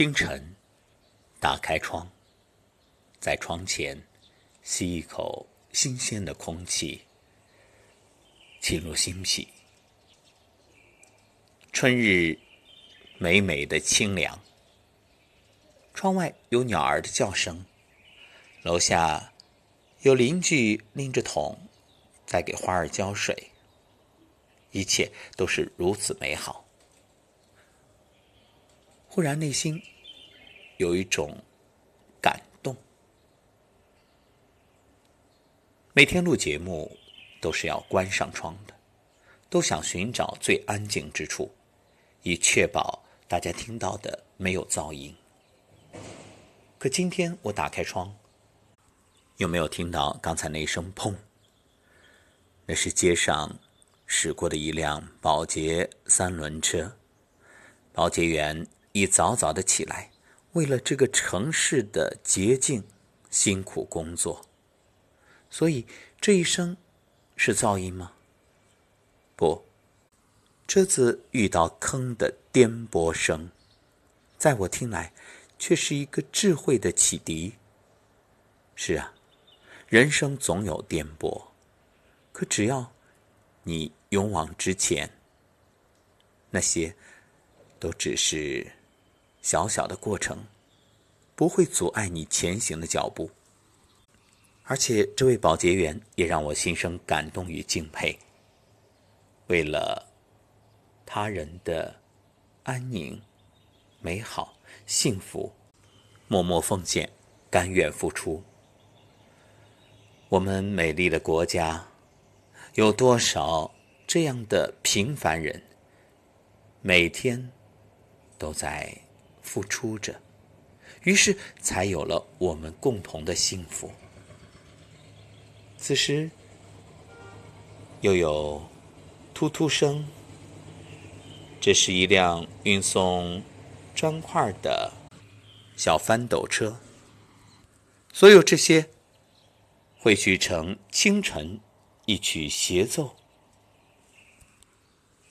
清晨，打开窗，在窗前吸一口新鲜的空气，沁入心脾。春日美美的清凉，窗外有鸟儿的叫声，楼下有邻居拎着桶在给花儿浇水，一切都是如此美好。忽然内心有一种感动。每天录节目都是要关上窗的，都想寻找最安静之处，以确保大家听到的没有噪音。可今天我打开窗，有没有听到刚才那一声“砰”？那是街上驶过的一辆保洁三轮车，保洁员。一早早的起来，为了这个城市的洁净，辛苦工作。所以这一声是噪音吗？不，车子遇到坑的颠簸声，在我听来，却是一个智慧的启迪。是啊，人生总有颠簸，可只要你勇往直前，那些都只是。小小的过程，不会阻碍你前行的脚步。而且，这位保洁员也让我心生感动与敬佩。为了他人的安宁、美好、幸福，默默奉献，甘愿付出。我们美丽的国家，有多少这样的平凡人，每天都在。付出着，于是才有了我们共同的幸福。此时，又有突突声，这是一辆运送砖块的小翻斗车。所有这些汇聚成清晨一曲协奏。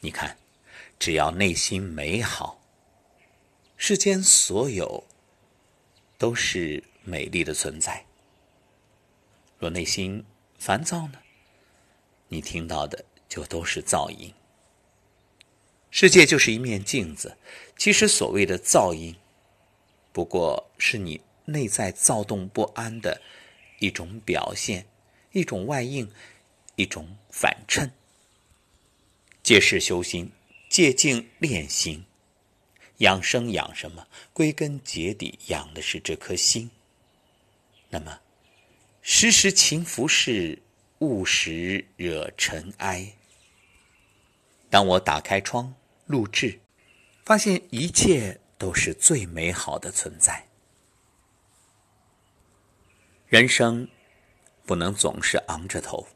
你看，只要内心美好。世间所有都是美丽的存在。若内心烦躁呢？你听到的就都是噪音。世界就是一面镜子，其实所谓的噪音，不过是你内在躁动不安的一种表现，一种外应，一种反衬。借势修心，借境练心。养生养什么？归根结底，养的是这颗心。那么，时时勤拂拭，勿使惹尘埃。当我打开窗录制，发现一切都是最美好的存在。人生不能总是昂着头，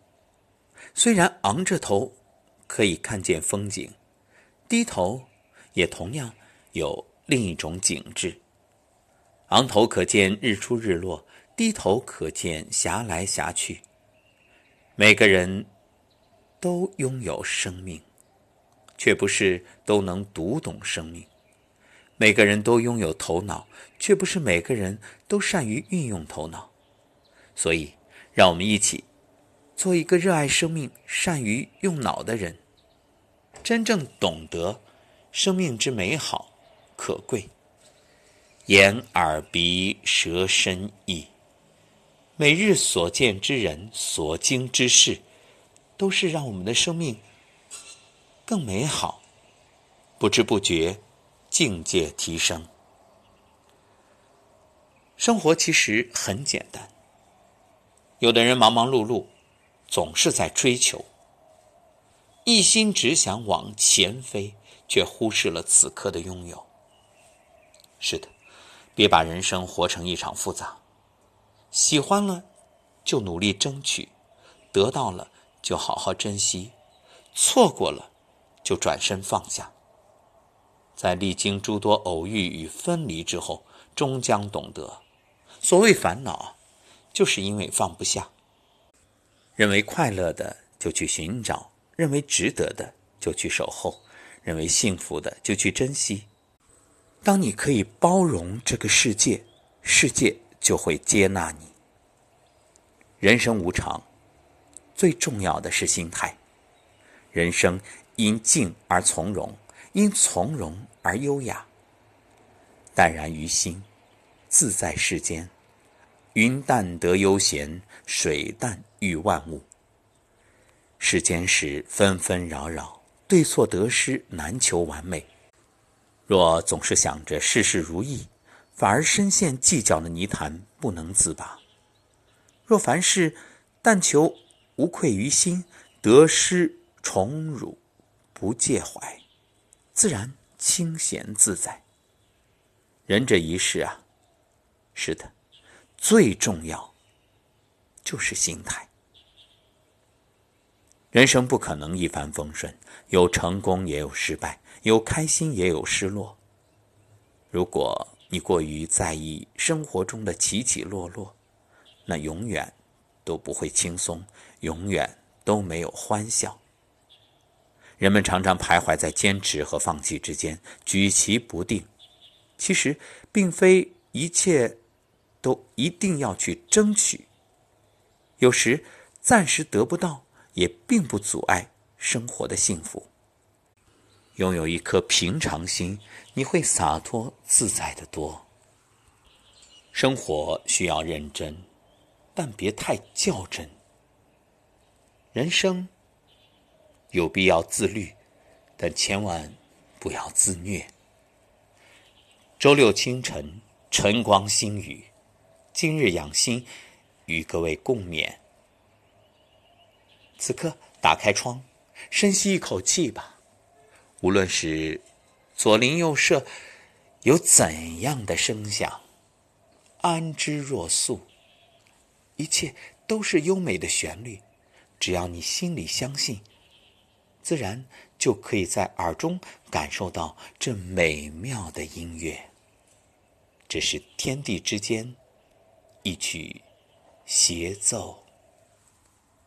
虽然昂着头可以看见风景，低头也同样。有另一种景致，昂头可见日出日落，低头可见霞来霞去。每个人都拥有生命，却不是都能读懂生命；每个人都拥有头脑，却不是每个人都善于运用头脑。所以，让我们一起做一个热爱生命、善于用脑的人，真正懂得生命之美好。可贵，眼耳鼻舌身意，每日所见之人、所经之事，都是让我们的生命更美好。不知不觉，境界提升。生活其实很简单。有的人忙忙碌碌，总是在追求，一心只想往前飞，却忽视了此刻的拥有。是的，别把人生活成一场复杂。喜欢了，就努力争取；得到了，就好好珍惜；错过了，就转身放下。在历经诸多偶遇与分离之后，终将懂得，所谓烦恼，就是因为放不下。认为快乐的就去寻找，认为值得的就去守候，认为幸福的就去珍惜。当你可以包容这个世界，世界就会接纳你。人生无常，最重要的是心态。人生因静而从容，因从容而优雅。淡然于心，自在世间。云淡得悠闲，水淡育万物。世间事纷纷扰扰，对错得失难求完美。若总是想着事事如意，反而深陷计较的泥潭不能自拔；若凡事但求无愧于心，得失宠辱不介怀，自然清闲自在。人这一世啊，是的，最重要就是心态。人生不可能一帆风顺，有成功也有失败，有开心也有失落。如果你过于在意生活中的起起落落，那永远都不会轻松，永远都没有欢笑。人们常常徘徊在坚持和放弃之间，举棋不定。其实，并非一切都一定要去争取，有时暂时得不到。也并不阻碍生活的幸福。拥有一颗平常心，你会洒脱自在的多。生活需要认真，但别太较真。人生有必要自律，但千万不要自虐。周六清晨，晨光新语，今日养心，与各位共勉。此刻，打开窗，深吸一口气吧。无论是左邻右舍有怎样的声响，安之若素，一切都是优美的旋律。只要你心里相信，自然就可以在耳中感受到这美妙的音乐。这是天地之间一曲协奏。